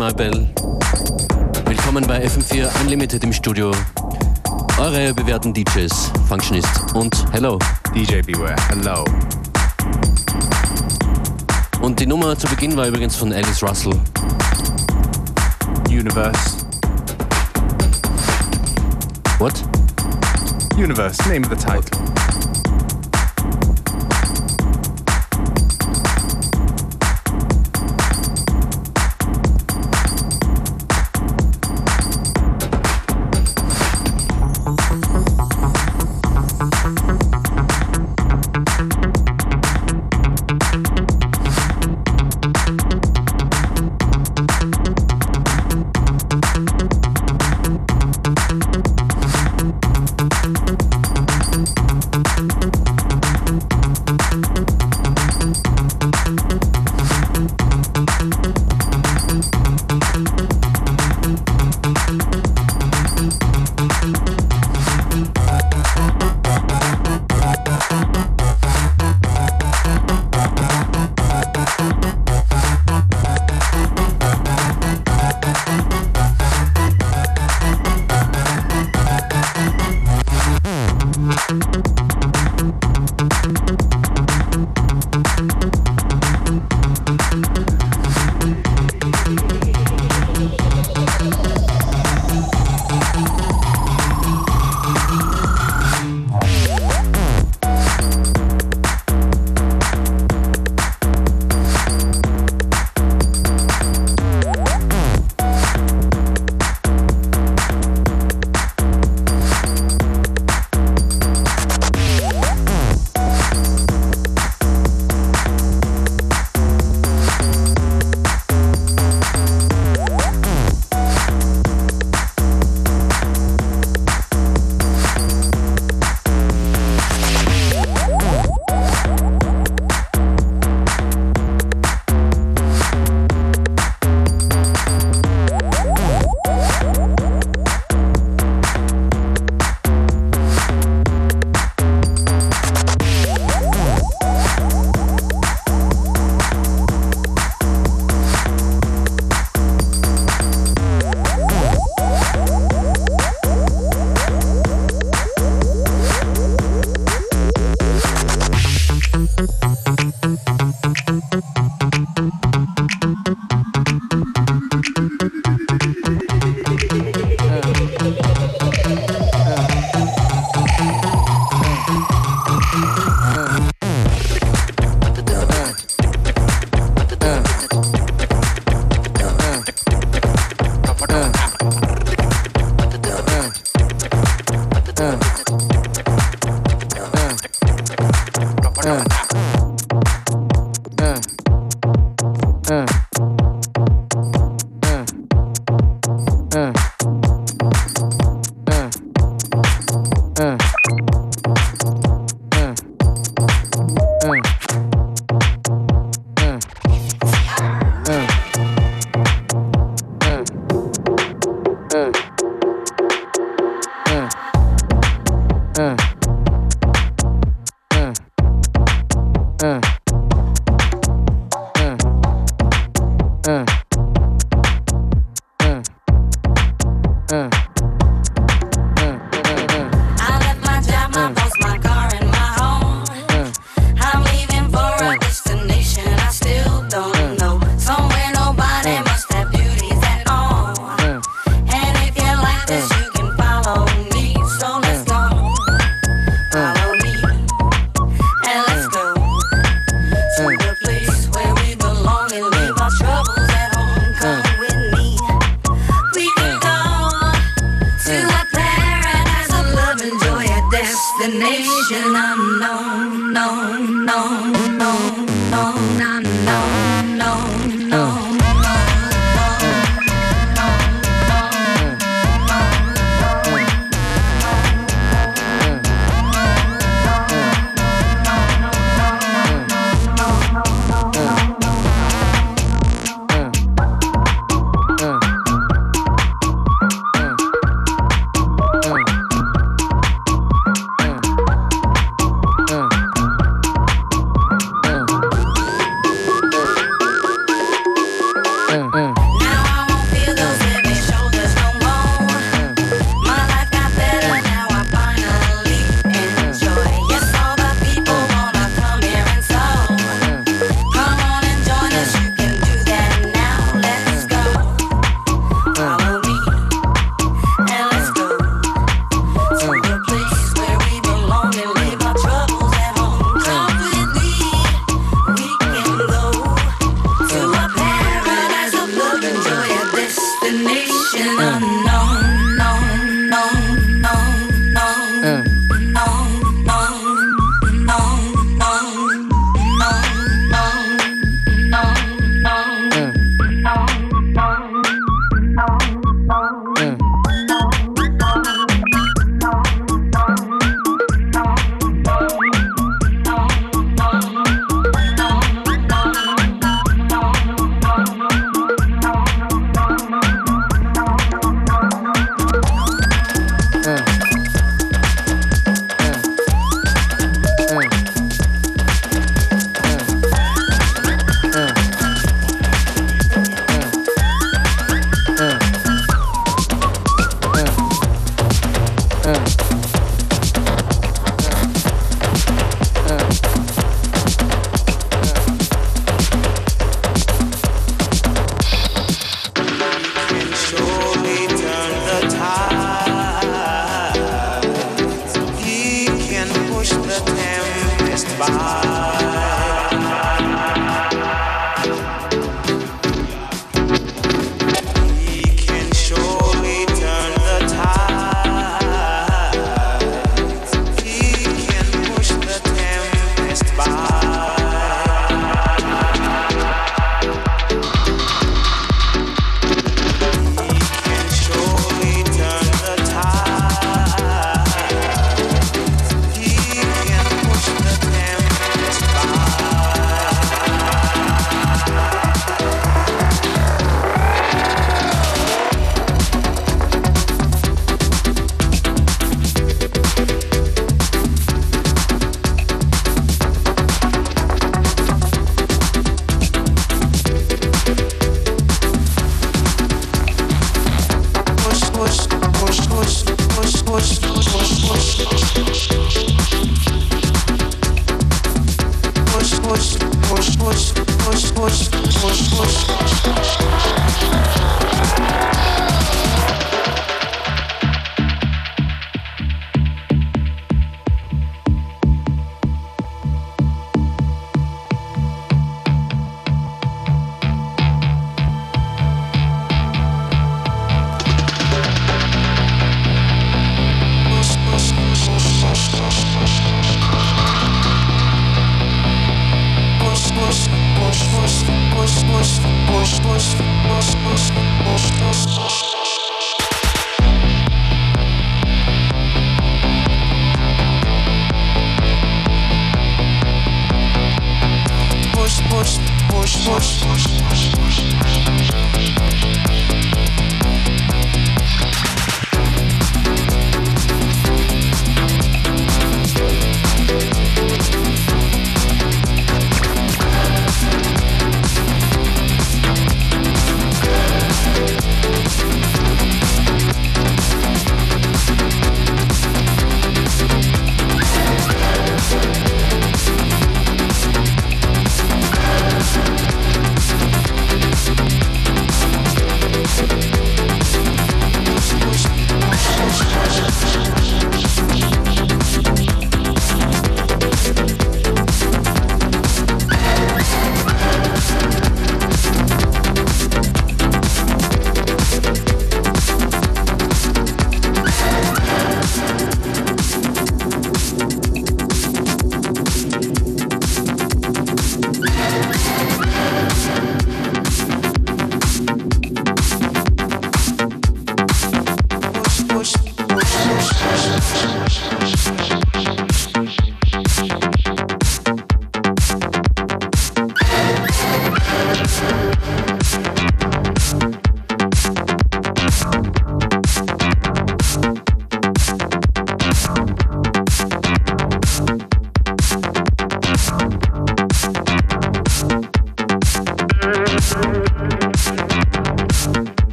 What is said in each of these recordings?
My Bell. Willkommen bei FM4 Unlimited im Studio. Eure bewährten DJs, Functionist und Hello. DJ Beware, hello. Und die Nummer zu Beginn war übrigens von Alice Russell. Universe. What? Universe, name of the title. push, push, push.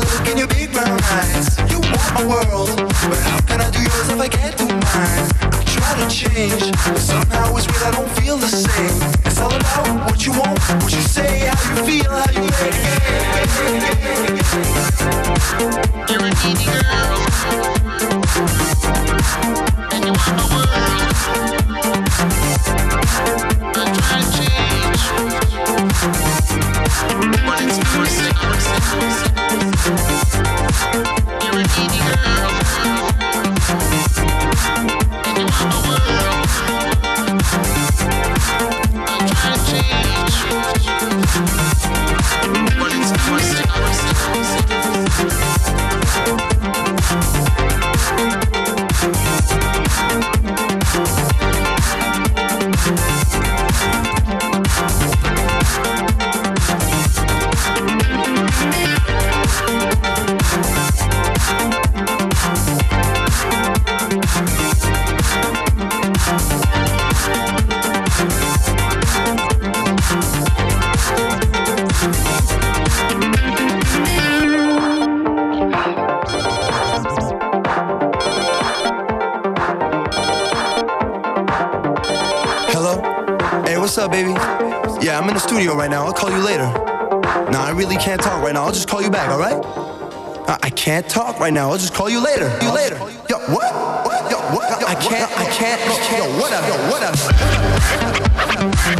Look in your big brown eyes. You want my world, but how can I do yours if I can't do mine? I try to change, but somehow it's weird I don't feel the same. It's all about what you want, what you say, how you feel, how you make it. You're a needy girl, and you want my world. I try to change, but it's forcing, forcing, forcing. Thank you. I'll call you later. Nah, I really can't talk right now. I'll just call you back, all right? I, I can't talk right now. I'll just call you later. You later. Yo, what? What? Yo, what? Yo, I can't. I can't. Yo, what up? Yo, what up?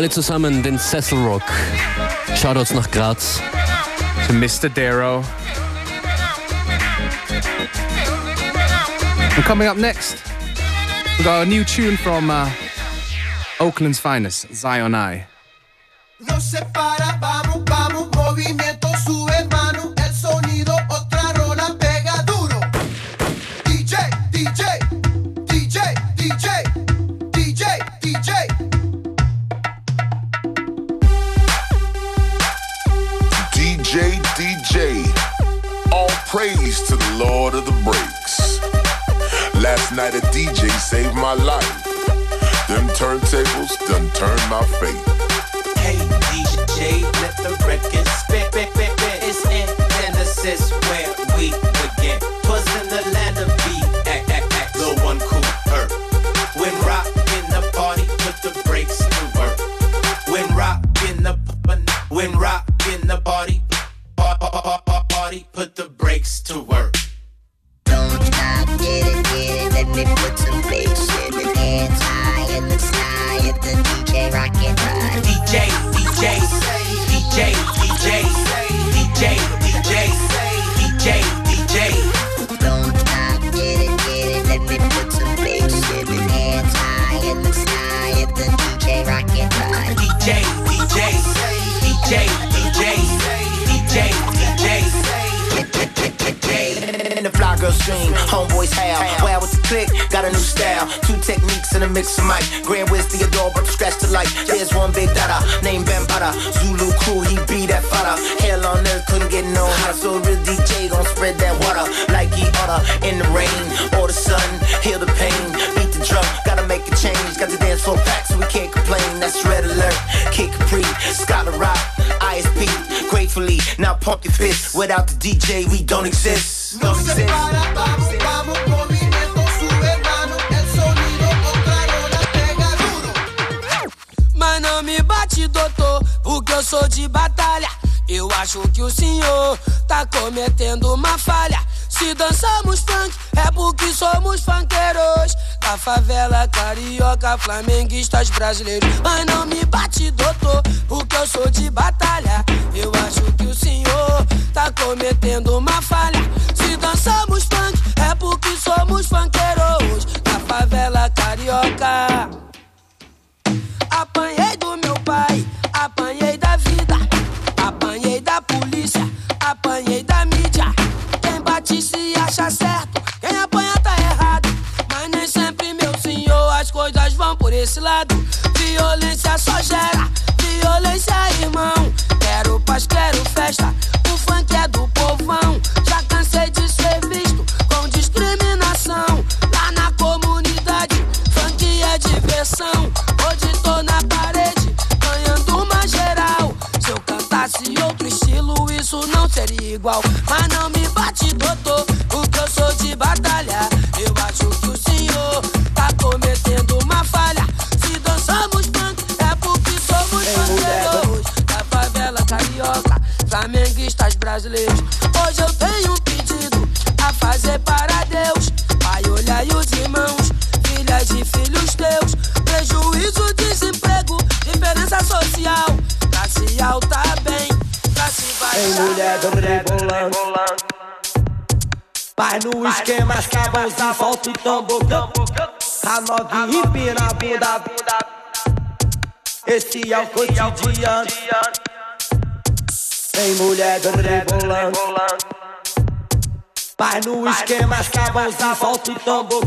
alle zusammen den Cecil Rock. Shoutouts nach Graz. To Mr. Darrow. And coming up next, we've got a new tune from uh, Oakland's finest, Zion I. faith. flamenguistas brasileiros. Mas não me bate, doutor, porque eu sou de batalha. Eu acho que o senhor tá cometendo uma falha. novinha empina a bunda. Esse é o cotidiano. Tem mulher rebolando. Mas no esquema sabãozinho solta o tambor.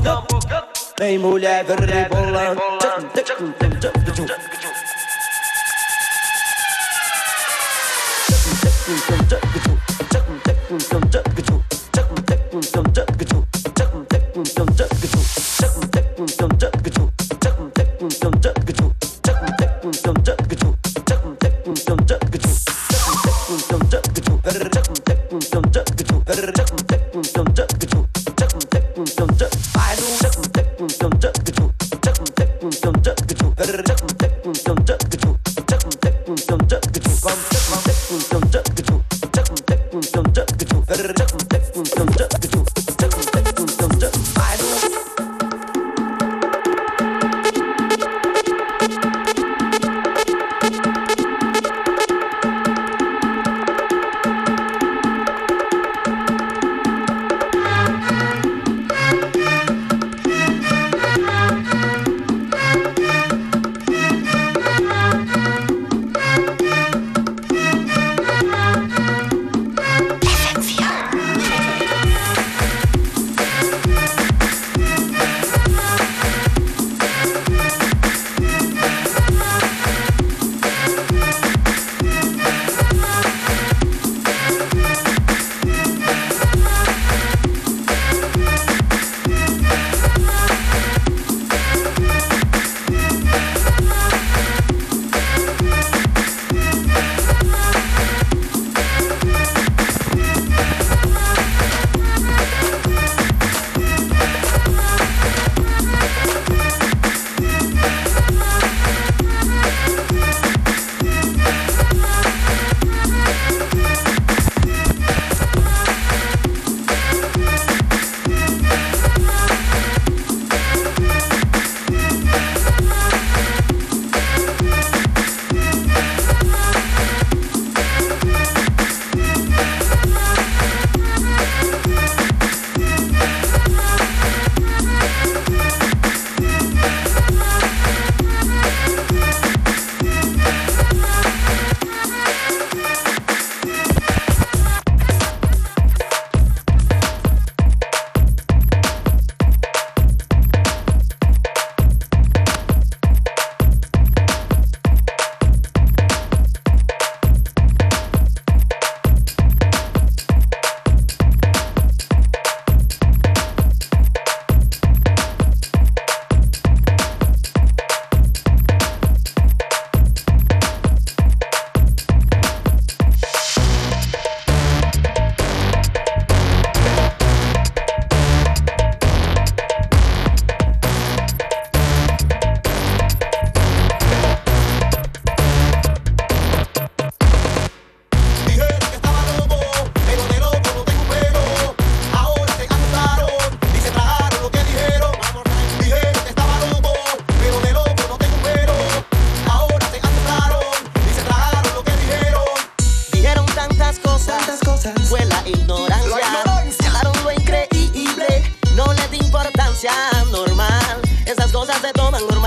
Tem mulher rebolando. Dum dum dum normal. Esas cosas se toman normal.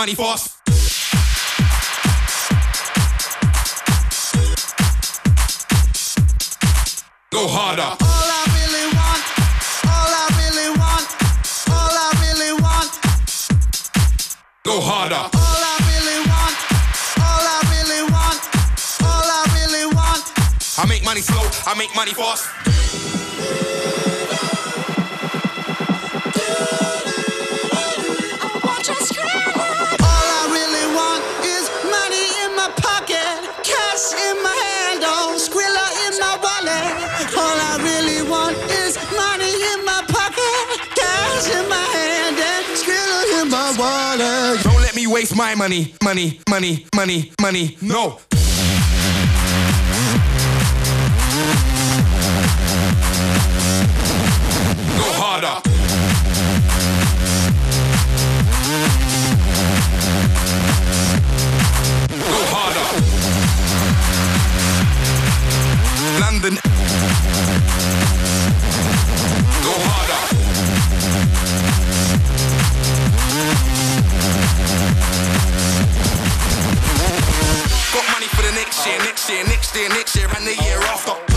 money fast. Go harder. All I really want, all I really want, all I really want. Go harder. All I really want, all I really want, all I really want. I make money slow, I make money fast. you waste my money, money, money, money, money. No. Go harder. see you next year and the year after.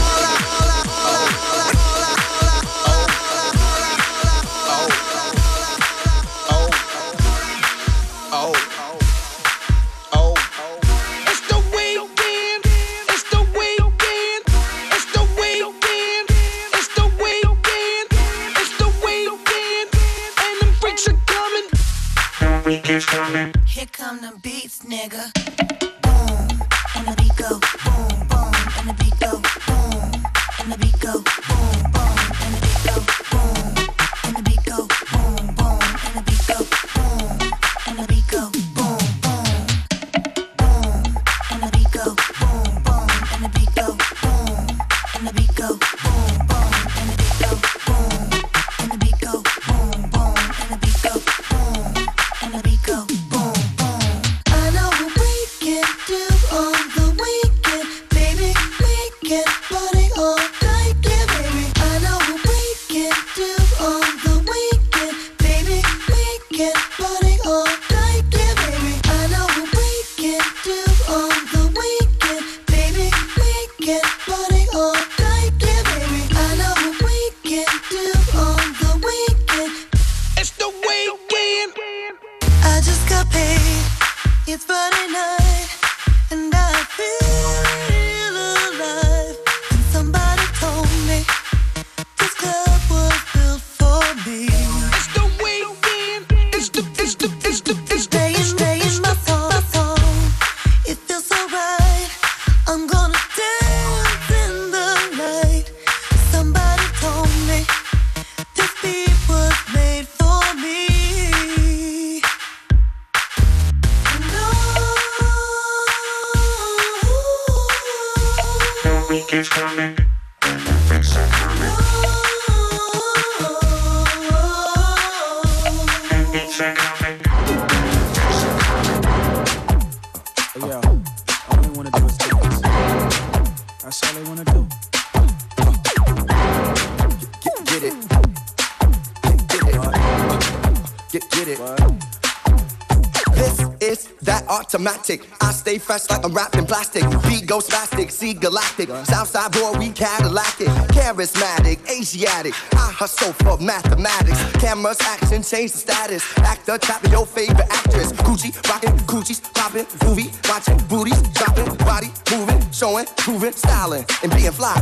Automatic. I stay fresh like I'm wrapped in plastic. Beat goes spastic, see galactic. Southside boy, we Cadillac it. Charismatic, Asiatic. I hustle for mathematics. Cameras, action, change the status. Actor, trapping your favorite actress. Gucci, rockin', Gucci's poppin', movie, watching booties, dropping, body moving, showing, proving, styling, and being fly.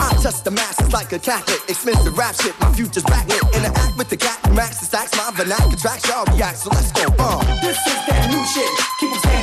I touch the masses like a Catholic. Expensive rap shit, my future's backlit. Interact with the cat, max the stacks, my vernacular tracks, y'all react. So let's go, uh. This is that new shit. Keep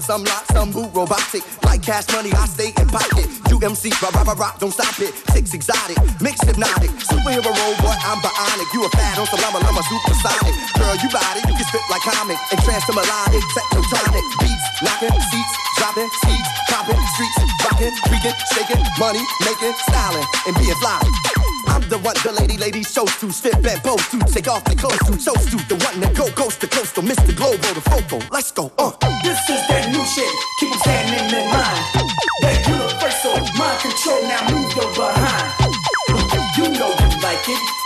some lock, some boot robotic. Like cash money, I stay in pocket. UMC, rock, rock, rock, rock, don't stop it. Six exotic, mix hypnotic. Superhero robot, I'm bionic. You a fad on llama, llama, supersonic. Girl, you body, you can spit like comic. And trance to melodic. Beats, knocking, seats, dropping, seats, popping, streets, rocking, freaking, shaking, money, making, styling, and being fly. I'm the one the lady ladies chose to spit and pose to take off the clothes to chose to the one that go to Mr. Globo the focal. Let's go, uh. This is that new shit. Keep 'em standing in line. That universal mind control. Now move your behind. You know you like it.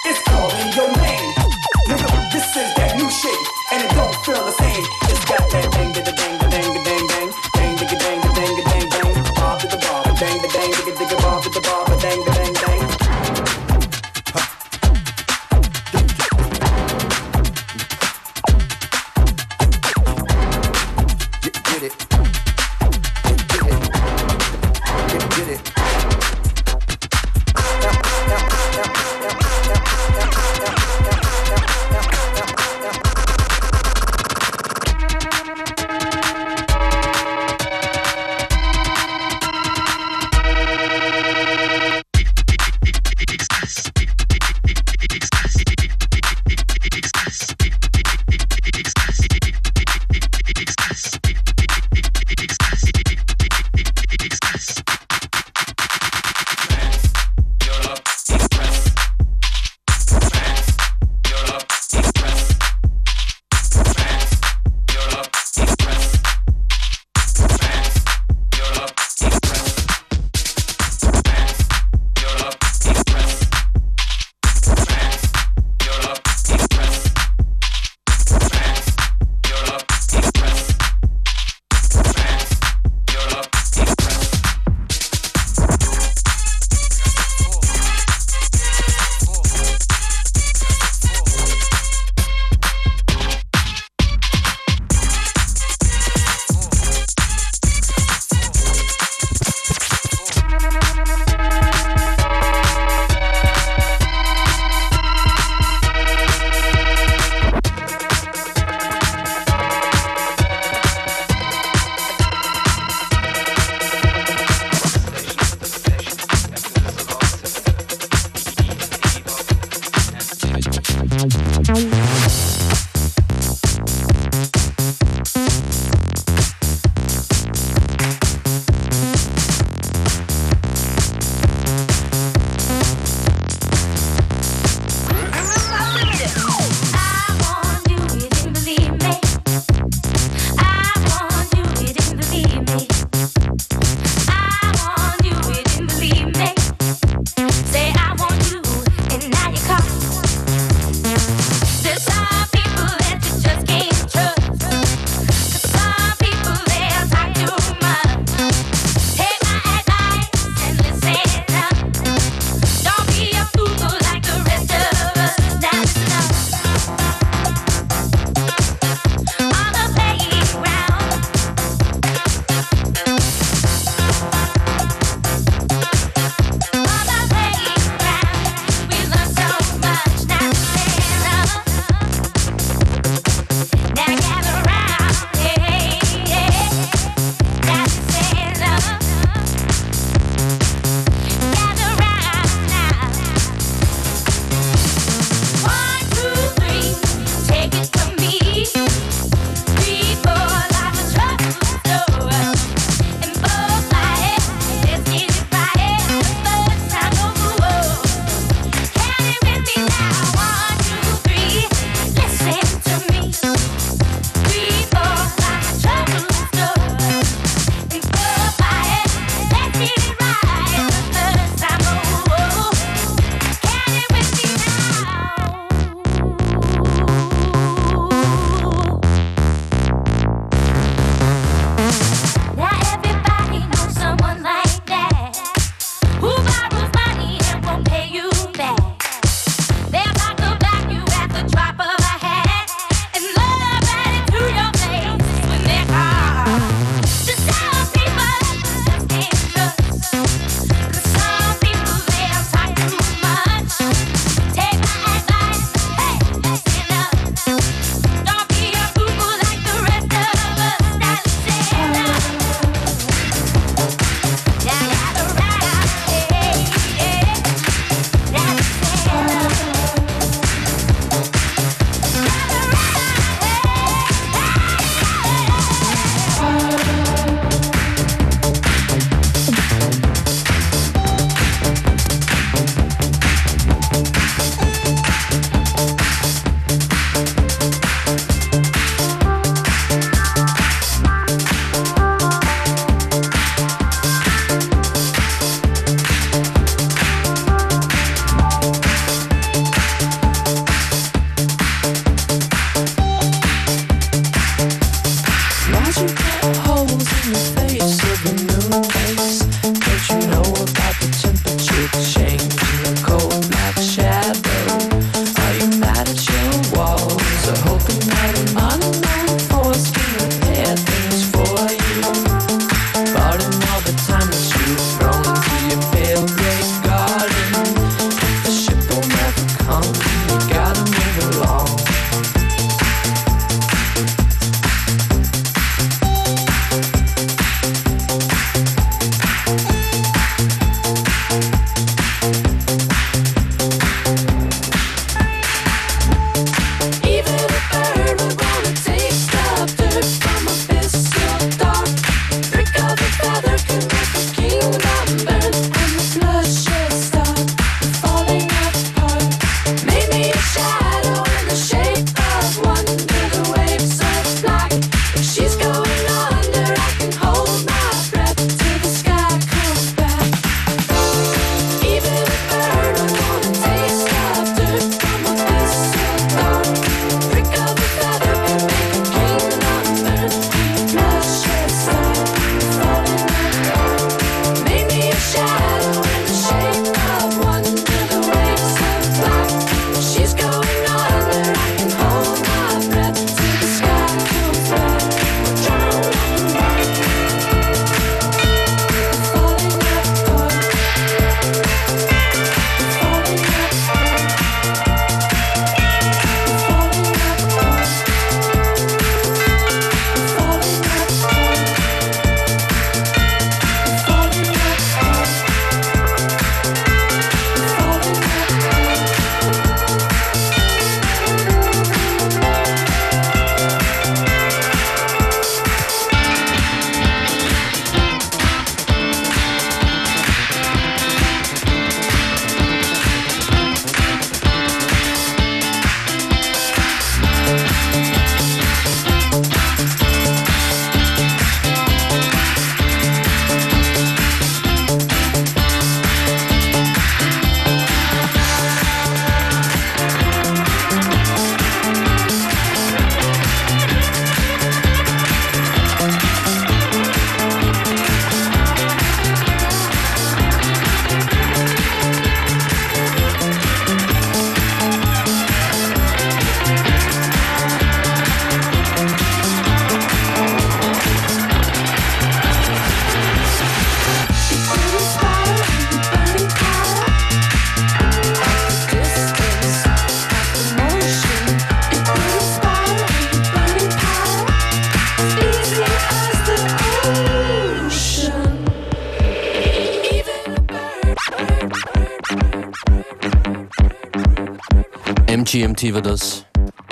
GMT war das.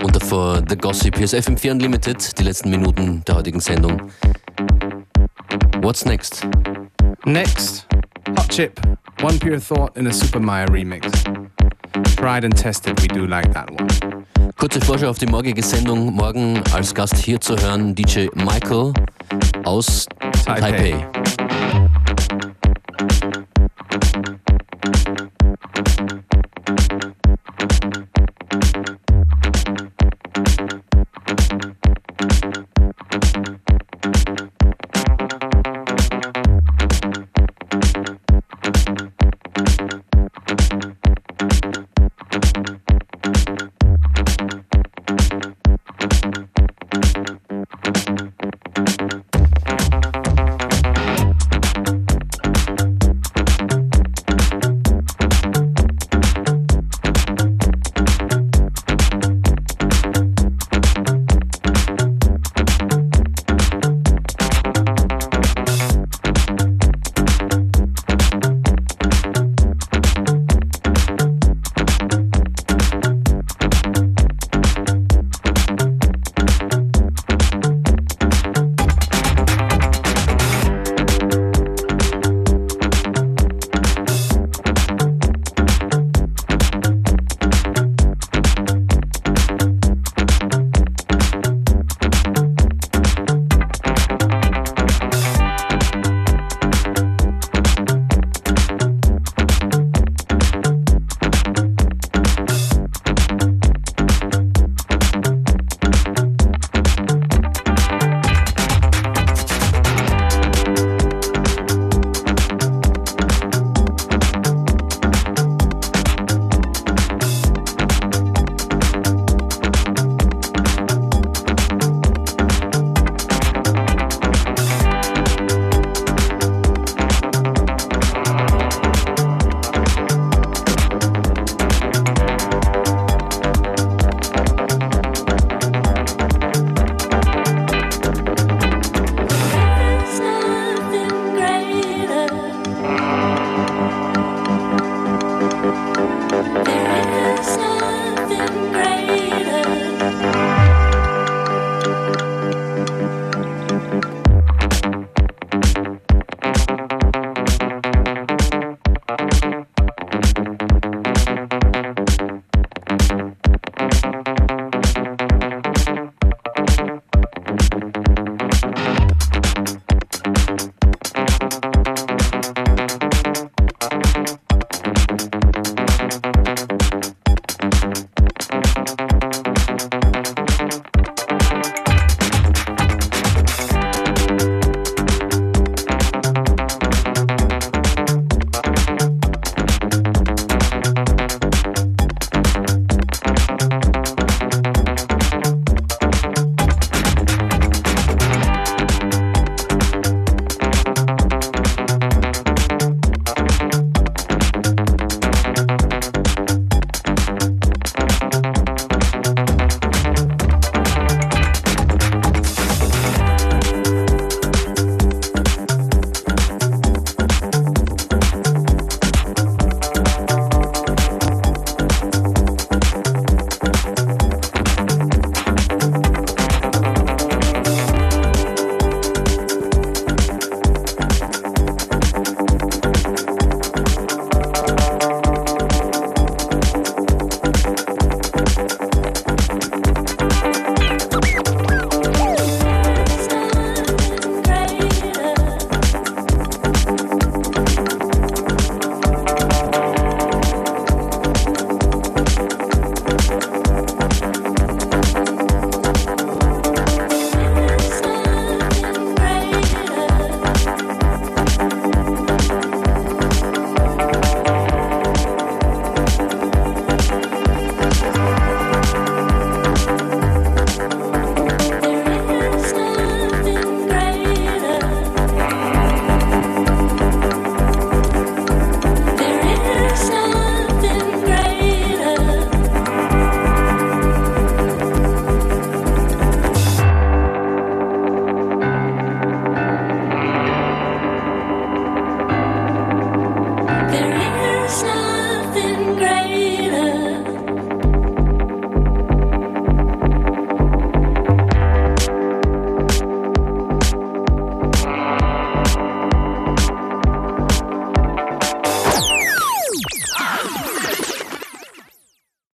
Und davor The Gossip. Hier ist FM4 Unlimited, die letzten Minuten der heutigen Sendung. What's next? Next, Hot Chip, One Pure Thought in a Super Maya remix. Tried and tested, we do like that one. Kurze Vorschau auf die morgige Sendung. Morgen als Gast hier zu hören DJ Michael aus Taipei. Taipei.